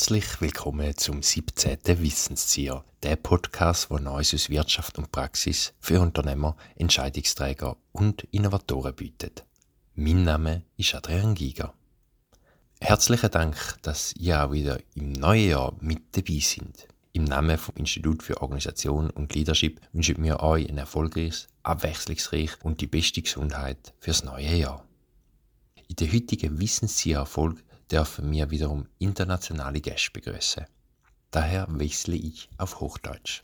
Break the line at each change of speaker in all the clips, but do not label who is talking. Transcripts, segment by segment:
Herzlich willkommen zum 17. Wissenstier, der Podcast, wo Neues aus Wirtschaft und Praxis für Unternehmer, Entscheidungsträger und Innovatoren bietet. Mein Name ist Adrian Giger. Herzlichen Dank, dass ihr auch wieder im neuen Jahr mit dabei sind. Im Namen vom Institut für Organisation und Leadership wünschen wir euch ein erfolgreiches, abwechslungsreich und die beste Gesundheit fürs neue Jahr. In der heutigen Dürfen wir wiederum internationale Gäste begrüßen. Daher wechsle ich auf Hochdeutsch.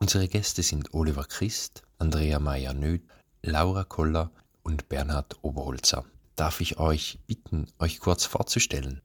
Unsere Gäste sind Oliver Christ, Andrea Meyer-Nöth, Laura Koller und Bernhard Oberholzer. Darf ich euch bitten, euch kurz vorzustellen?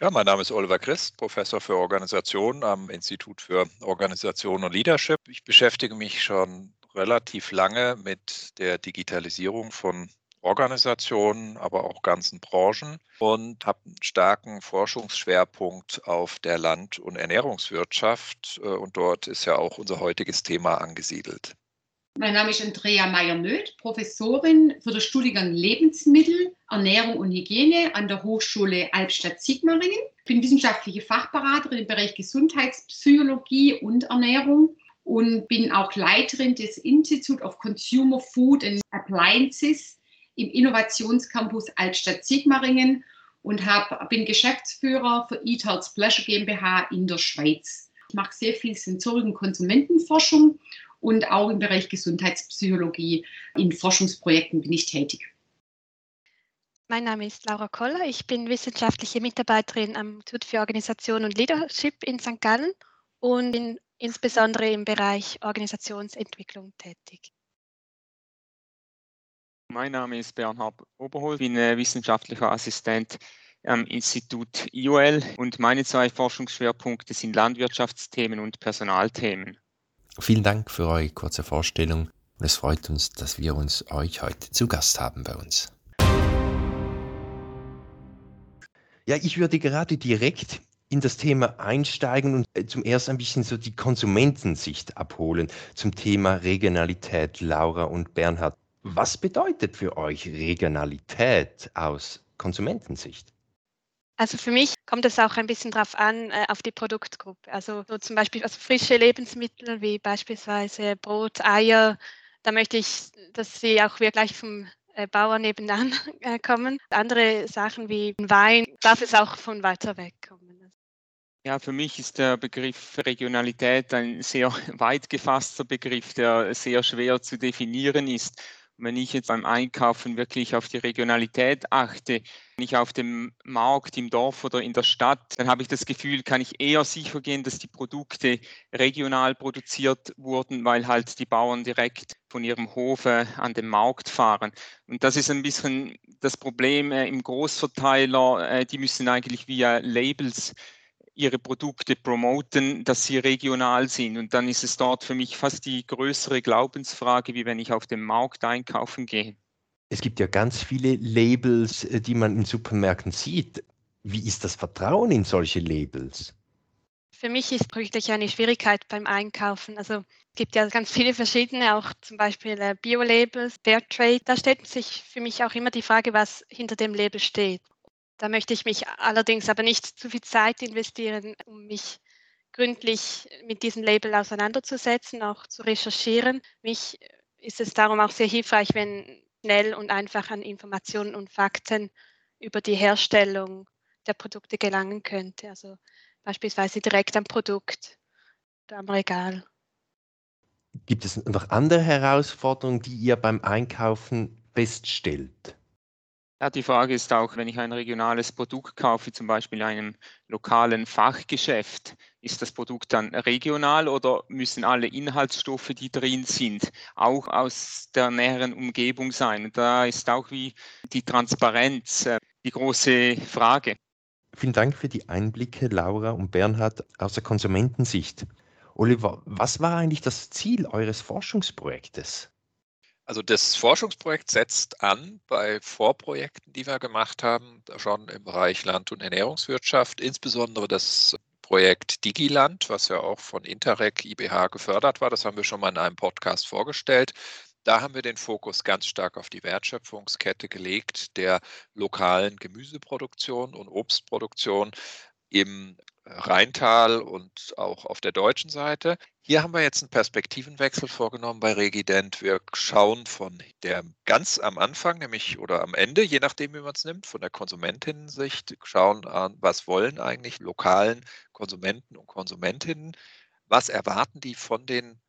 Ja, mein Name ist Oliver Christ, Professor für Organisation am Institut für Organisation und Leadership. Ich beschäftige mich schon relativ lange mit der Digitalisierung von Organisationen, aber auch ganzen Branchen und habe einen starken Forschungsschwerpunkt auf der Land- und Ernährungswirtschaft. Äh, und dort ist ja auch unser heutiges Thema angesiedelt.
Mein Name ist Andrea Meyer-Nöth, Professorin für den Studiengang Lebensmittel, Ernährung und Hygiene an der Hochschule Albstadt-Sigmaringen. Ich bin wissenschaftliche Fachberaterin im Bereich Gesundheitspsychologie und Ernährung und bin auch Leiterin des Institute of Consumer Food and Appliances im Innovationscampus Altstadt-Sigmaringen und hab, bin Geschäftsführer für Eat Pleasure GmbH in der Schweiz. Ich mache sehr viel Sensorik- und Konsumentenforschung und auch im Bereich Gesundheitspsychologie. In Forschungsprojekten bin ich tätig.
Mein Name ist Laura Koller. Ich bin wissenschaftliche Mitarbeiterin am Institut für Organisation und Leadership in St. Gallen und bin insbesondere im Bereich Organisationsentwicklung tätig.
Mein Name ist Bernhard Oberholz, bin äh, wissenschaftlicher Assistent am Institut IOL und meine zwei Forschungsschwerpunkte sind Landwirtschaftsthemen und Personalthemen.
Vielen Dank für eure kurze Vorstellung und es freut uns, dass wir uns euch heute zu Gast haben bei uns. Ja, ich würde gerade direkt in das Thema einsteigen und äh, zum ersten ein bisschen so die Konsumentensicht abholen zum Thema Regionalität, Laura und Bernhard. Was bedeutet für euch Regionalität aus Konsumentensicht?
Also für mich kommt es auch ein bisschen darauf an, äh, auf die Produktgruppe. Also so zum Beispiel also frische Lebensmittel wie beispielsweise Brot, Eier, da möchte ich, dass sie auch wirklich vom äh, Bauern nebenan äh, kommen. Andere Sachen wie Wein darf es auch von weiter weg kommen.
Ja, für mich ist der Begriff Regionalität ein sehr weit gefasster Begriff, der sehr schwer zu definieren ist wenn ich jetzt beim Einkaufen wirklich auf die Regionalität achte, ich auf dem Markt im Dorf oder in der Stadt, dann habe ich das Gefühl, kann ich eher sicher gehen, dass die Produkte regional produziert wurden, weil halt die Bauern direkt von ihrem Hofe an den Markt fahren. Und das ist ein bisschen das Problem äh, im Großverteiler. Äh, die müssen eigentlich via Labels ihre Produkte promoten, dass sie regional sind. Und dann ist es dort für mich fast die größere Glaubensfrage, wie wenn ich auf dem Markt einkaufen gehe.
Es gibt ja ganz viele Labels, äh, die man in Supermärkten sieht. Wie ist das Vertrauen in solche Labels?
Für mich ist wirklich eine Schwierigkeit beim Einkaufen. Also es gibt ja ganz viele verschiedene, auch zum Beispiel äh, Bio-Labels, Fairtrade. Da stellt sich für mich auch immer die Frage, was hinter dem Label steht. Da möchte ich mich allerdings aber nicht zu viel Zeit investieren, um mich gründlich mit diesem Label auseinanderzusetzen, auch zu recherchieren. Mich ist es darum auch sehr hilfreich, wenn schnell und einfach an Informationen und Fakten über die Herstellung der Produkte gelangen könnte. Also beispielsweise direkt am Produkt oder am Regal.
Gibt es noch andere Herausforderungen, die ihr beim Einkaufen feststellt?
Ja, die Frage ist auch, wenn ich ein regionales Produkt kaufe, zum Beispiel in einem lokalen Fachgeschäft, ist das Produkt dann regional oder müssen alle Inhaltsstoffe, die drin sind, auch aus der näheren Umgebung sein? Und da ist auch wie die Transparenz äh, die große Frage.
Vielen Dank für die Einblicke, Laura und Bernhard, aus der Konsumentensicht. Oliver, was war eigentlich das Ziel eures Forschungsprojektes?
Also das Forschungsprojekt setzt an bei Vorprojekten, die wir gemacht haben, schon im Bereich Land- und Ernährungswirtschaft, insbesondere das Projekt Digiland, was ja auch von Interreg IBH gefördert war. Das haben wir schon mal in einem Podcast vorgestellt. Da haben wir den Fokus ganz stark auf die Wertschöpfungskette gelegt der lokalen Gemüseproduktion und Obstproduktion im Rheintal und auch auf der deutschen Seite. Hier haben wir jetzt einen Perspektivenwechsel vorgenommen bei Regident. Wir schauen von der ganz am Anfang, nämlich oder am Ende, je nachdem, wie man es nimmt, von der Konsumentinnensicht, schauen an, was wollen eigentlich lokalen Konsumenten und Konsumentinnen, was erwarten die von den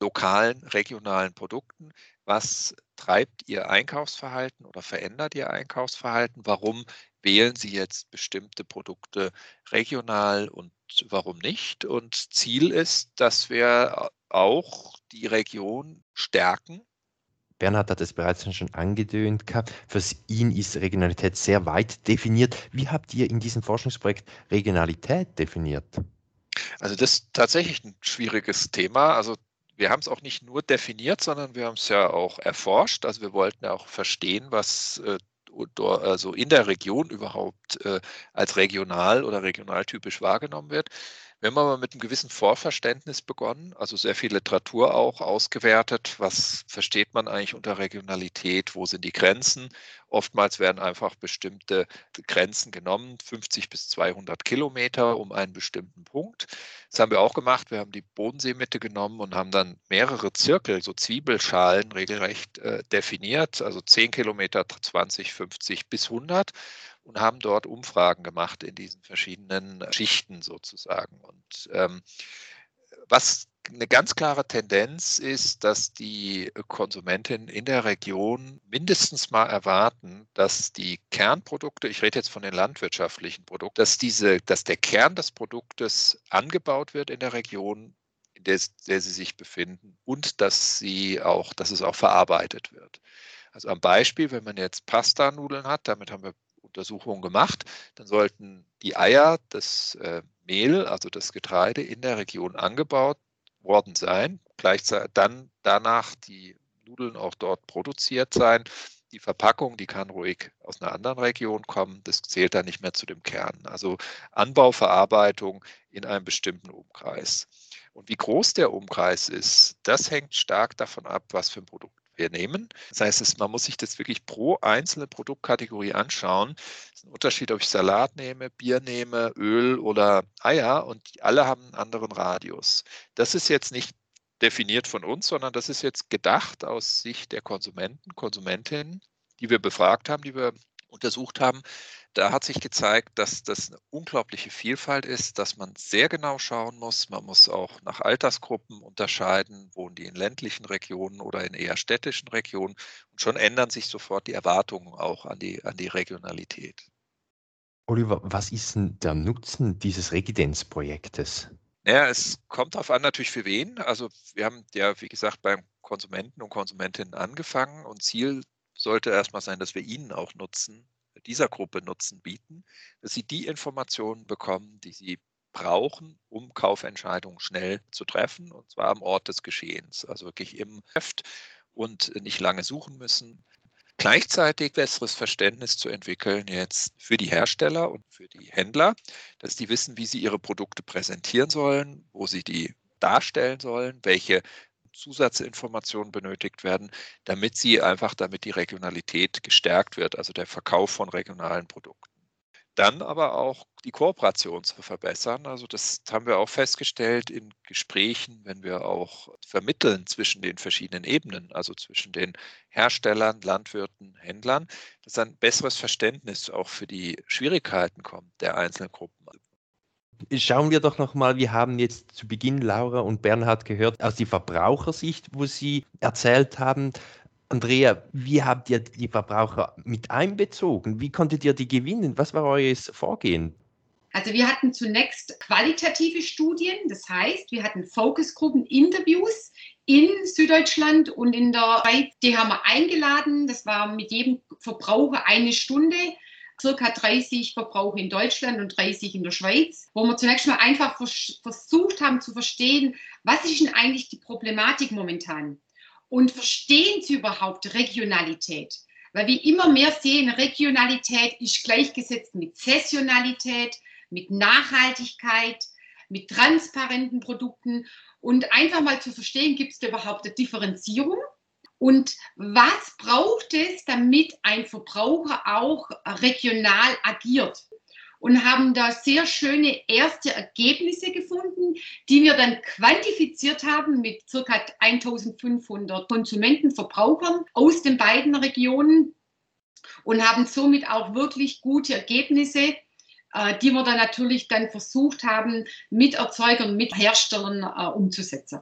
lokalen, regionalen Produkten, was treibt Ihr Einkaufsverhalten oder verändert Ihr Einkaufsverhalten? Warum wählen Sie jetzt bestimmte Produkte regional und warum nicht? Und Ziel ist, dass wir auch die Region stärken.
Bernhard hat es bereits schon angedöhnt gehabt. Für ihn ist Regionalität sehr weit definiert. Wie habt ihr in diesem Forschungsprojekt Regionalität definiert?
Also das ist tatsächlich ein schwieriges Thema. Also wir haben es auch nicht nur definiert, sondern wir haben es ja auch erforscht. Also wir wollten ja auch verstehen, was äh, also in der Region überhaupt äh, als regional oder regionaltypisch wahrgenommen wird. Wir haben aber mit einem gewissen Vorverständnis begonnen, also sehr viel Literatur auch ausgewertet. Was versteht man eigentlich unter Regionalität? Wo sind die Grenzen? Oftmals werden einfach bestimmte Grenzen genommen, 50 bis 200 Kilometer um einen bestimmten Punkt. Das haben wir auch gemacht. Wir haben die Bodenseemitte genommen und haben dann mehrere Zirkel, so Zwiebelschalen regelrecht äh, definiert, also 10 Kilometer, 20, 50 bis 100 und haben dort Umfragen gemacht in diesen verschiedenen Schichten sozusagen. Und ähm, was eine ganz klare Tendenz ist, dass die Konsumentinnen in der Region mindestens mal erwarten, dass die Kernprodukte, ich rede jetzt von den landwirtschaftlichen Produkten, dass diese, dass der Kern des Produktes angebaut wird in der Region, in der, der sie sich befinden und dass sie auch, dass es auch verarbeitet wird. Also am Beispiel, wenn man jetzt Pasta-Nudeln hat, damit haben wir Untersuchungen gemacht, dann sollten die Eier, das äh, Mehl, also das Getreide in der Region angebaut worden sein. Gleichzeitig dann danach die Nudeln auch dort produziert sein. Die Verpackung, die kann ruhig aus einer anderen Region kommen. Das zählt dann nicht mehr zu dem Kern. Also Anbau, Verarbeitung in einem bestimmten Umkreis. Und wie groß der Umkreis ist, das hängt stark davon ab, was für ein Produkt wir nehmen. Das heißt, man muss sich das wirklich pro einzelne Produktkategorie anschauen. Es ist ein Unterschied, ob ich Salat nehme, Bier nehme, Öl oder Eier und alle haben einen anderen Radius. Das ist jetzt nicht definiert von uns, sondern das ist jetzt gedacht aus Sicht der Konsumenten, Konsumentinnen, die wir befragt haben, die wir untersucht haben, da hat sich gezeigt, dass das eine unglaubliche Vielfalt ist, dass man sehr genau schauen muss. Man muss auch nach Altersgruppen unterscheiden, wohnen die in ländlichen Regionen oder in eher städtischen Regionen. Und schon ändern sich sofort die Erwartungen auch an die, an die Regionalität.
Oliver, was ist denn der Nutzen dieses Residenzprojektes?
Naja, es kommt darauf an, natürlich für wen. Also wir haben ja, wie gesagt, beim Konsumenten und Konsumentinnen angefangen und Ziel sollte erstmal sein, dass wir ihnen auch Nutzen dieser Gruppe Nutzen bieten, dass sie die Informationen bekommen, die sie brauchen, um Kaufentscheidungen schnell zu treffen, und zwar am Ort des Geschehens, also wirklich im Heft und nicht lange suchen müssen. Gleichzeitig besseres Verständnis zu entwickeln jetzt für die Hersteller und für die Händler, dass die wissen, wie sie ihre Produkte präsentieren sollen, wo sie die darstellen sollen, welche Zusatzinformationen benötigt werden, damit sie einfach, damit die Regionalität gestärkt wird, also der Verkauf von regionalen Produkten. Dann aber auch die Kooperation zu verbessern. Also das haben wir auch festgestellt in Gesprächen, wenn wir auch vermitteln zwischen den verschiedenen Ebenen, also zwischen den Herstellern, Landwirten, Händlern, dass ein besseres Verständnis auch für die Schwierigkeiten kommt der einzelnen Gruppen
schauen wir doch nochmal, wir haben jetzt zu Beginn Laura und Bernhard gehört aus der Verbrauchersicht, wo sie erzählt haben, Andrea, wie habt ihr die Verbraucher mit einbezogen? Wie konntet ihr die gewinnen? Was war euer Vorgehen?
Also wir hatten zunächst qualitative Studien, das heißt, wir hatten Focusgruppen, Interviews in Süddeutschland und in der Schweiz. Die haben wir eingeladen, das war mit jedem Verbraucher eine Stunde circa 30 Verbraucher in Deutschland und 30 in der Schweiz, wo wir zunächst mal einfach vers versucht haben zu verstehen, was ist denn eigentlich die Problematik momentan? Und verstehen Sie überhaupt Regionalität? Weil wir immer mehr sehen, Regionalität ist gleichgesetzt mit Saisonalität, mit Nachhaltigkeit, mit transparenten Produkten und einfach mal zu verstehen, gibt es da überhaupt eine Differenzierung? Und was braucht es, damit ein Verbraucher auch regional agiert? und haben da sehr schöne erste Ergebnisse gefunden, die wir dann quantifiziert haben mit ca. 1500 Konsumenten, Verbrauchern aus den beiden Regionen und haben somit auch wirklich gute Ergebnisse, äh, die wir dann natürlich dann versucht haben, mit Erzeugern, mit Herstellern äh, umzusetzen.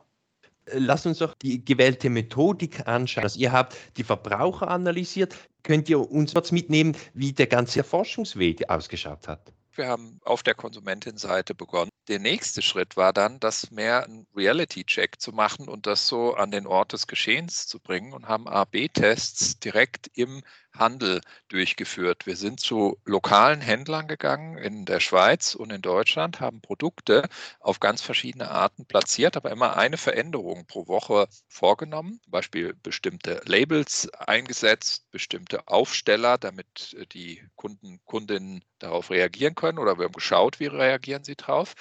Lass uns doch die gewählte Methodik anschauen. Also ihr habt die Verbraucher analysiert. Könnt ihr uns kurz mitnehmen, wie der ganze Forschungsweg ausgeschaut hat?
Wir haben auf der Konsumentenseite begonnen. Der nächste Schritt war dann, das mehr einen Reality-Check zu machen und das so an den Ort des Geschehens zu bringen und haben A-B-Tests direkt im Handel durchgeführt. Wir sind zu lokalen Händlern gegangen in der Schweiz und in Deutschland, haben Produkte auf ganz verschiedene Arten platziert, aber immer eine Veränderung pro Woche vorgenommen. Zum Beispiel bestimmte Labels eingesetzt, bestimmte Aufsteller, damit die Kunden, Kundinnen darauf reagieren können oder wir haben geschaut, wie reagieren sie darauf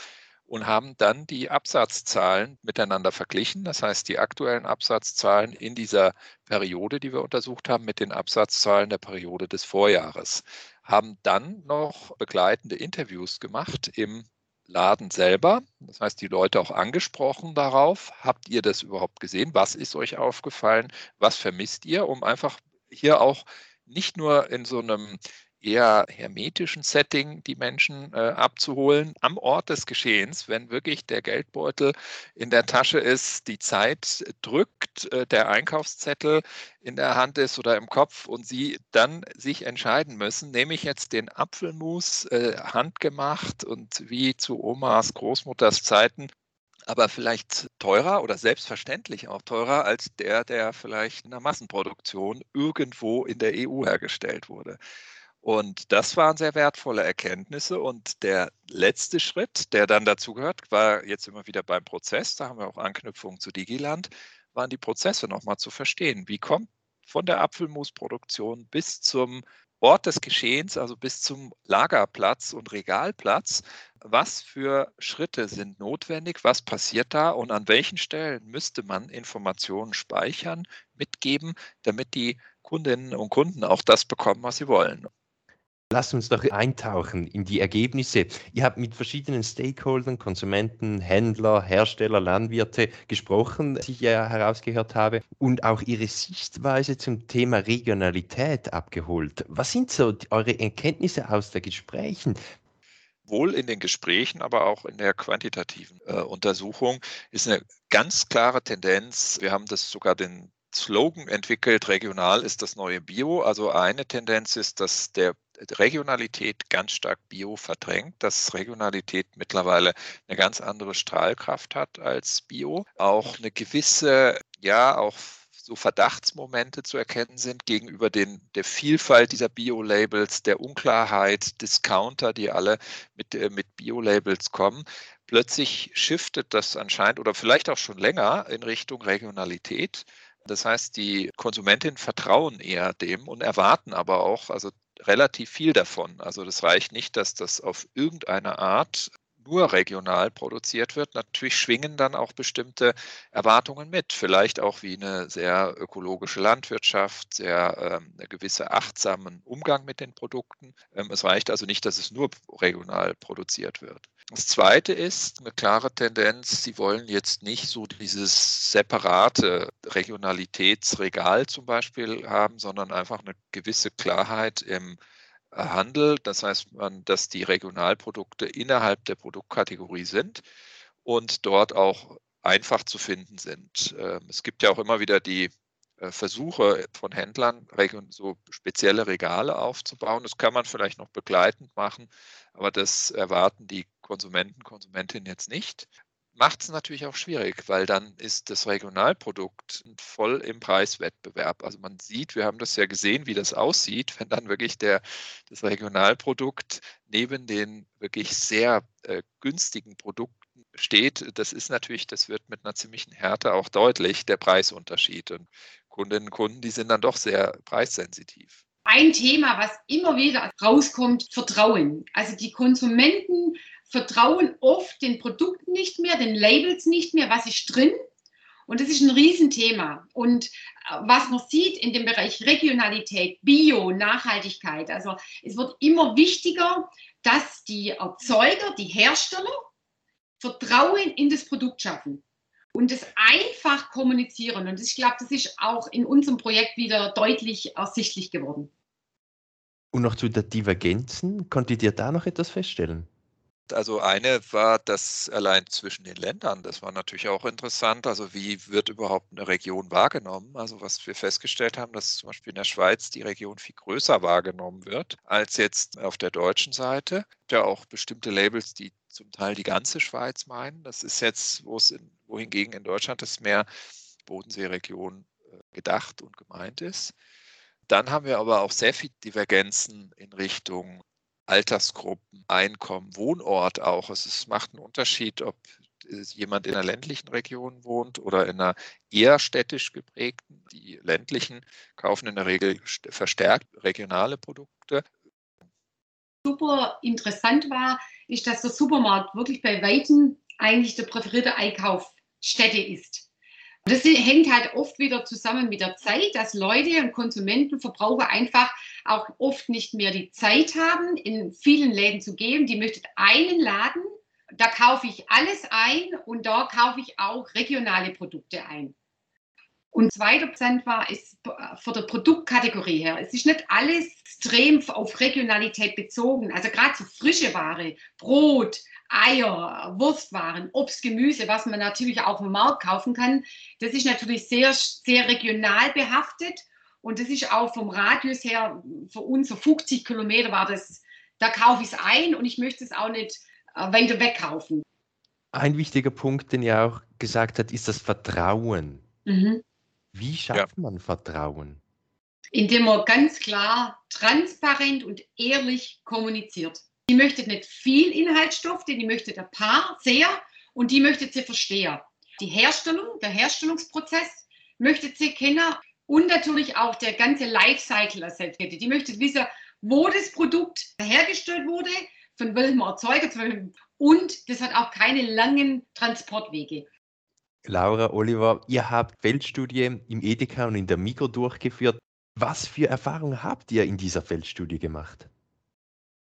und haben dann die Absatzzahlen miteinander verglichen. Das heißt, die aktuellen Absatzzahlen in dieser Periode, die wir untersucht haben, mit den Absatzzahlen der Periode des Vorjahres. Haben dann noch begleitende Interviews gemacht im Laden selber. Das heißt, die Leute auch angesprochen darauf. Habt ihr das überhaupt gesehen? Was ist euch aufgefallen? Was vermisst ihr? Um einfach hier auch nicht nur in so einem eher hermetischen Setting die Menschen äh, abzuholen am Ort des Geschehens, wenn wirklich der Geldbeutel in der Tasche ist, die Zeit drückt, äh, der Einkaufszettel in der Hand ist oder im Kopf und sie dann sich entscheiden müssen, nehme ich jetzt den Apfelmus äh, handgemacht und wie zu Omas Großmutters Zeiten aber vielleicht teurer oder selbstverständlich auch teurer als der, der vielleicht in der Massenproduktion irgendwo in der EU hergestellt wurde. Und das waren sehr wertvolle Erkenntnisse. Und der letzte Schritt, der dann dazu gehört, war jetzt immer wieder beim Prozess, da haben wir auch Anknüpfungen zu Digiland, waren die Prozesse nochmal zu verstehen. Wie kommt von der Apfelmusproduktion bis zum Ort des Geschehens, also bis zum Lagerplatz und Regalplatz, was für Schritte sind notwendig, was passiert da und an welchen Stellen müsste man Informationen speichern, mitgeben, damit die Kundinnen und Kunden auch das bekommen, was sie wollen.
Lass uns doch eintauchen in die Ergebnisse. Ihr habt mit verschiedenen Stakeholdern, Konsumenten, Händler, Hersteller, Landwirte gesprochen, die ich ja herausgehört habe, und auch ihre Sichtweise zum Thema Regionalität abgeholt. Was sind so eure Erkenntnisse aus den Gesprächen?
Wohl in den Gesprächen, aber auch in der quantitativen äh, Untersuchung ist eine ganz klare Tendenz. Wir haben das sogar den Slogan entwickelt, regional ist das neue Bio. Also eine Tendenz ist, dass der Regionalität ganz stark Bio verdrängt, dass Regionalität mittlerweile eine ganz andere Strahlkraft hat als Bio. Auch eine gewisse, ja, auch so Verdachtsmomente zu erkennen sind gegenüber den, der Vielfalt dieser Bio-Labels, der Unklarheit, Discounter, die alle mit, äh, mit Bio-Labels kommen. Plötzlich shiftet das anscheinend oder vielleicht auch schon länger in Richtung Regionalität. Das heißt, die Konsumentinnen vertrauen eher dem und erwarten aber auch, also relativ viel davon. Also das reicht nicht, dass das auf irgendeine Art nur regional produziert wird. Natürlich schwingen dann auch bestimmte Erwartungen mit. Vielleicht auch wie eine sehr ökologische Landwirtschaft, sehr ähm, gewisse achtsamen Umgang mit den Produkten. Ähm, es reicht also nicht, dass es nur regional produziert wird. Das Zweite ist eine klare Tendenz, Sie wollen jetzt nicht so dieses separate Regionalitätsregal zum Beispiel haben, sondern einfach eine gewisse Klarheit im Handel. Das heißt, dass die Regionalprodukte innerhalb der Produktkategorie sind und dort auch einfach zu finden sind. Ähm, es gibt ja auch immer wieder die Versuche von Händlern, so spezielle Regale aufzubauen. Das kann man vielleicht noch begleitend machen, aber das erwarten die Konsumenten, Konsumentinnen jetzt nicht macht es natürlich auch schwierig, weil dann ist das Regionalprodukt voll im Preiswettbewerb. Also man sieht, wir haben das ja gesehen, wie das aussieht, wenn dann wirklich der, das Regionalprodukt neben den wirklich sehr äh, günstigen Produkten steht. Das ist natürlich, das wird mit einer ziemlichen Härte auch deutlich, der Preisunterschied. Und Kundinnen und Kunden, die sind dann doch sehr preissensitiv.
Ein Thema, was immer wieder rauskommt, Vertrauen. Also die Konsumenten vertrauen oft den Produkten nicht mehr, den Labels nicht mehr, was ist drin. Und das ist ein Riesenthema. Und äh, was man sieht in dem Bereich Regionalität, Bio, Nachhaltigkeit, also es wird immer wichtiger, dass die Erzeuger, die Hersteller Vertrauen in das Produkt schaffen und es einfach kommunizieren. Und ich glaube, das ist auch in unserem Projekt wieder deutlich ersichtlich geworden.
Und noch zu den Divergenzen, konntet ihr da noch etwas feststellen?
Also eine war das allein zwischen den Ländern. Das war natürlich auch interessant. Also wie wird überhaupt eine Region wahrgenommen? Also was wir festgestellt haben, dass zum Beispiel in der Schweiz die Region viel größer wahrgenommen wird als jetzt auf der deutschen Seite. Ja auch bestimmte Labels, die zum Teil die ganze Schweiz meinen. Das ist jetzt, wo es in, wohingegen in Deutschland das mehr Bodenseeregion äh, gedacht und gemeint ist. Dann haben wir aber auch sehr viele Divergenzen in Richtung Altersgruppen, Einkommen, Wohnort auch. Also es macht einen Unterschied, ob jemand in einer ländlichen Region wohnt oder in einer eher städtisch geprägten. Die ländlichen kaufen in der Regel verstärkt regionale Produkte.
Super interessant war, ist, dass der Supermarkt wirklich bei Weitem eigentlich der präferierte Einkaufsstätte ist. Das hängt halt oft wieder zusammen mit der Zeit, dass Leute und Konsumenten, Verbraucher einfach auch oft nicht mehr die Zeit haben, in vielen Läden zu gehen. Die möchten einen Laden, da kaufe ich alles ein und da kaufe ich auch regionale Produkte ein. Und zweiter Prozent war es von der Produktkategorie her. Es ist nicht alles extrem auf Regionalität bezogen. Also gerade so frische Ware, Brot, Eier, Wurstwaren, Obst, Gemüse, was man natürlich auch im Markt kaufen kann, das ist natürlich sehr, sehr regional behaftet. Und das ist auch vom Radius her, für uns so 50 Kilometer war das, da kaufe ich es ein und ich möchte es auch nicht äh, weiter wegkaufen.
Ein wichtiger Punkt, den ihr auch gesagt habt, ist das Vertrauen. Mhm. Wie schafft ja. man Vertrauen?
Indem man ganz klar, transparent und ehrlich kommuniziert. Die möchte nicht viel Inhaltsstoff, die möchte ein paar sehr und die möchte sie verstehen. Die Herstellung, der Herstellungsprozess möchte sie kennen und natürlich auch der ganze Lifecycle Asset-Kette. Die möchte wissen, wo das Produkt hergestellt wurde, von welchem Erzeuger und das hat auch keine langen Transportwege.
Laura, Oliver, ihr habt Feldstudie im Edeka und in der Migro durchgeführt. Was für Erfahrungen habt ihr in dieser Feldstudie gemacht?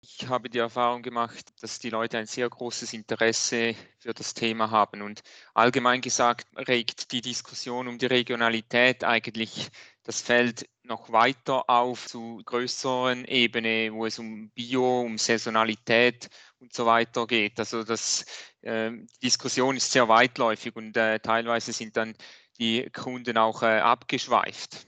Ich habe die Erfahrung gemacht, dass die Leute ein sehr großes Interesse für das Thema haben. Und allgemein gesagt regt die Diskussion um die Regionalität eigentlich das Feld noch weiter auf zu größeren Ebene, wo es um Bio, um Saisonalität und so weiter geht. Also das, äh, die Diskussion ist sehr weitläufig und äh, teilweise sind dann die Kunden auch äh, abgeschweift.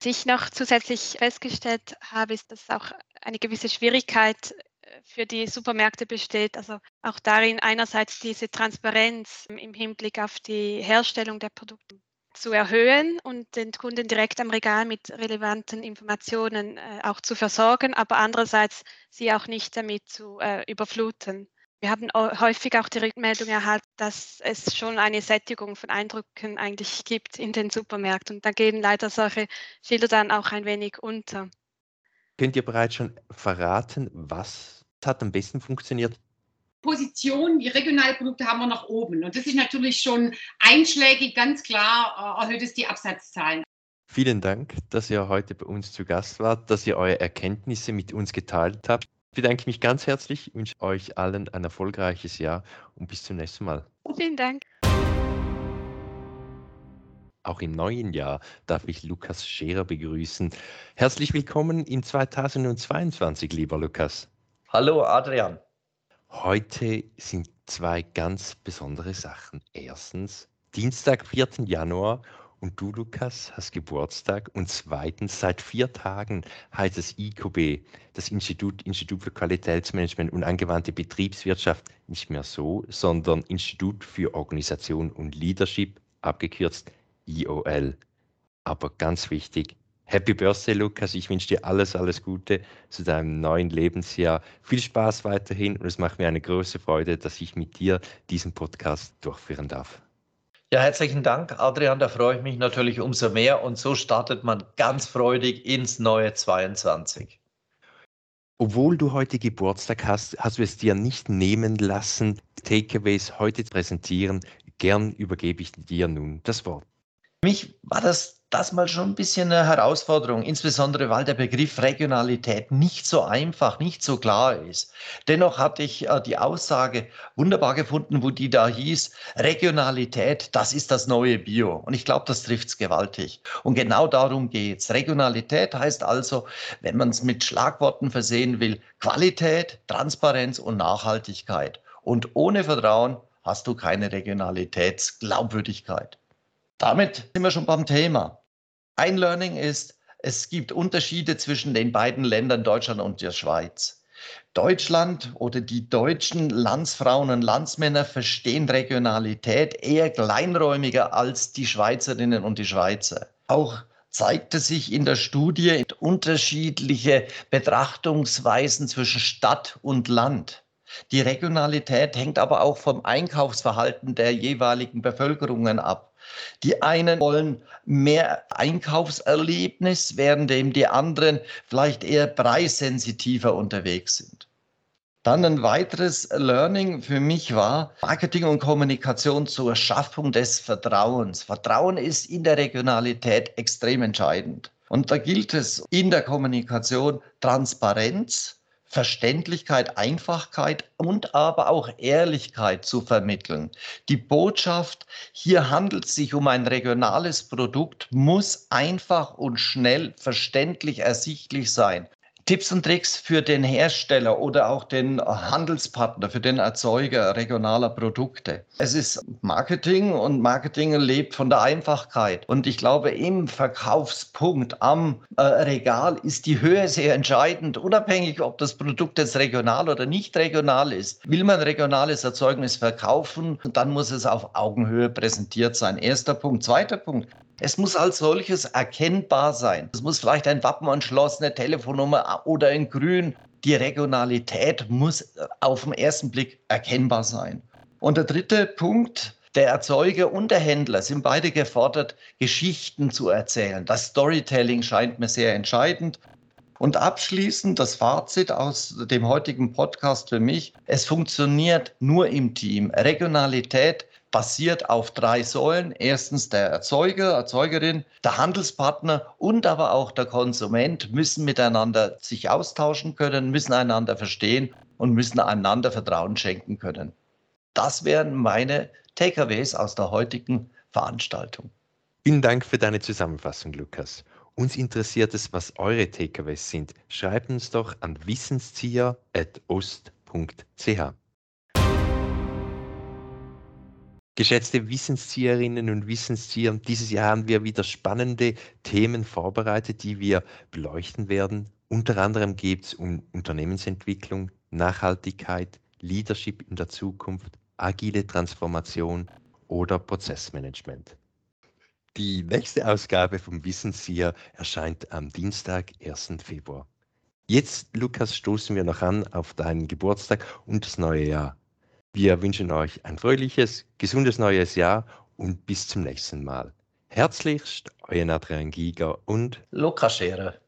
Was ich noch zusätzlich festgestellt habe, ist, dass auch eine gewisse Schwierigkeit äh, für die Supermärkte besteht. Also auch darin einerseits diese Transparenz im Hinblick auf die Herstellung der Produkte zu erhöhen und den Kunden direkt am Regal mit relevanten Informationen äh, auch zu versorgen, aber andererseits sie auch nicht damit zu äh, überfluten. Wir haben häufig auch die Rückmeldung erhalten, dass es schon eine Sättigung von Eindrücken eigentlich gibt in den Supermärkten. Und da gehen leider solche Schilder dann auch ein wenig unter.
Könnt ihr bereits schon verraten, was hat am besten funktioniert?
Position, die regionalen Produkte haben wir nach oben. Und das ist natürlich schon einschlägig, ganz klar äh, erhöht es die Absatzzahlen.
Vielen Dank, dass ihr heute bei uns zu Gast wart, dass ihr eure Erkenntnisse mit uns geteilt habt. Ich bedanke mich ganz herzlich, wünsche euch allen ein erfolgreiches Jahr und bis zum nächsten Mal.
Vielen Dank.
Auch im neuen Jahr darf ich Lukas Scherer begrüßen. Herzlich willkommen in 2022, lieber Lukas.
Hallo Adrian.
Heute sind zwei ganz besondere Sachen. Erstens, Dienstag, 4. Januar und du, Lukas, hast Geburtstag. Und zweitens, seit vier Tagen heißt es IQB, das Institut, Institut für Qualitätsmanagement und angewandte Betriebswirtschaft, nicht mehr so, sondern Institut für Organisation und Leadership, abgekürzt IOL. Aber ganz wichtig, Happy Birthday, Lukas. Ich wünsche dir alles, alles Gute zu deinem neuen Lebensjahr. Viel Spaß weiterhin und es macht mir eine große Freude, dass ich mit dir diesen Podcast durchführen darf.
Ja, herzlichen Dank, Adrian. Da freue ich mich natürlich umso mehr. Und so startet man ganz freudig ins neue 22.
Obwohl du heute Geburtstag hast, hast du es dir nicht nehmen lassen, Takeaways heute zu präsentieren, Gern übergebe ich dir nun das Wort.
Für mich war das das mal schon ein bisschen eine Herausforderung, insbesondere weil der Begriff Regionalität nicht so einfach, nicht so klar ist. Dennoch hatte ich äh, die Aussage wunderbar gefunden, wo die da hieß, Regionalität, das ist das neue Bio. Und ich glaube, das trifft es gewaltig. Und genau darum geht es. Regionalität heißt also, wenn man es mit Schlagworten versehen will, Qualität, Transparenz und Nachhaltigkeit. Und ohne Vertrauen hast du keine Regionalitätsglaubwürdigkeit. Damit sind wir schon beim Thema. Ein Learning ist, es gibt Unterschiede zwischen den beiden Ländern Deutschland und der Schweiz. Deutschland oder die deutschen Landsfrauen und Landsmänner verstehen Regionalität eher kleinräumiger als die Schweizerinnen und die Schweizer. Auch zeigte sich in der Studie unterschiedliche Betrachtungsweisen zwischen Stadt und Land. Die Regionalität hängt aber auch vom Einkaufsverhalten der jeweiligen Bevölkerungen ab. Die einen wollen mehr Einkaufserlebnis, während die anderen vielleicht eher preissensitiver unterwegs sind. Dann ein weiteres Learning für mich war Marketing und Kommunikation zur Schaffung des Vertrauens. Vertrauen ist in der Regionalität extrem entscheidend. Und da gilt es in der Kommunikation Transparenz, Verständlichkeit, Einfachkeit und aber auch Ehrlichkeit zu vermitteln. Die Botschaft, hier handelt es sich um ein regionales Produkt, muss einfach und schnell verständlich ersichtlich sein. Tipps und Tricks für den Hersteller oder auch den Handelspartner, für den Erzeuger regionaler Produkte. Es ist Marketing und Marketing lebt von der Einfachkeit. Und ich glaube, im Verkaufspunkt am äh, Regal ist die Höhe sehr entscheidend, unabhängig, ob das Produkt jetzt regional oder nicht regional ist. Will man regionales Erzeugnis verkaufen, dann muss es auf Augenhöhe präsentiert sein. Erster Punkt. Zweiter Punkt. Es muss als solches erkennbar sein. Es muss vielleicht ein Wappen anschlossen, eine Telefonnummer oder in Grün. Die Regionalität muss auf den ersten Blick erkennbar sein. Und der dritte Punkt, der Erzeuger und der Händler sind beide gefordert, Geschichten zu erzählen. Das Storytelling scheint mir sehr entscheidend. Und abschließend das Fazit aus dem heutigen Podcast für mich. Es funktioniert nur im Team. Regionalität basiert auf drei Säulen. Erstens der Erzeuger, Erzeugerin, der Handelspartner und aber auch der Konsument müssen miteinander sich austauschen können, müssen einander verstehen und müssen einander Vertrauen schenken können. Das wären meine Takeaways aus der heutigen Veranstaltung.
Vielen Dank für deine Zusammenfassung, Lukas. Uns interessiert es, was eure Takeaways sind. Schreibt uns doch an wissenszieher.ost.ch. Geschätzte Wissenszieherinnen und Wissenszieher, dieses Jahr haben wir wieder spannende Themen vorbereitet, die wir beleuchten werden. Unter anderem geht es um Unternehmensentwicklung, Nachhaltigkeit, Leadership in der Zukunft, agile Transformation oder Prozessmanagement. Die nächste Ausgabe vom Wissenszieher erscheint am Dienstag, 1. Februar. Jetzt, Lukas, stoßen wir noch an auf deinen Geburtstag und das neue Jahr. Wir wünschen euch ein fröhliches, gesundes neues Jahr und bis zum nächsten Mal. Herzlichst, euer Adrian Giger und
Lukas Scherer.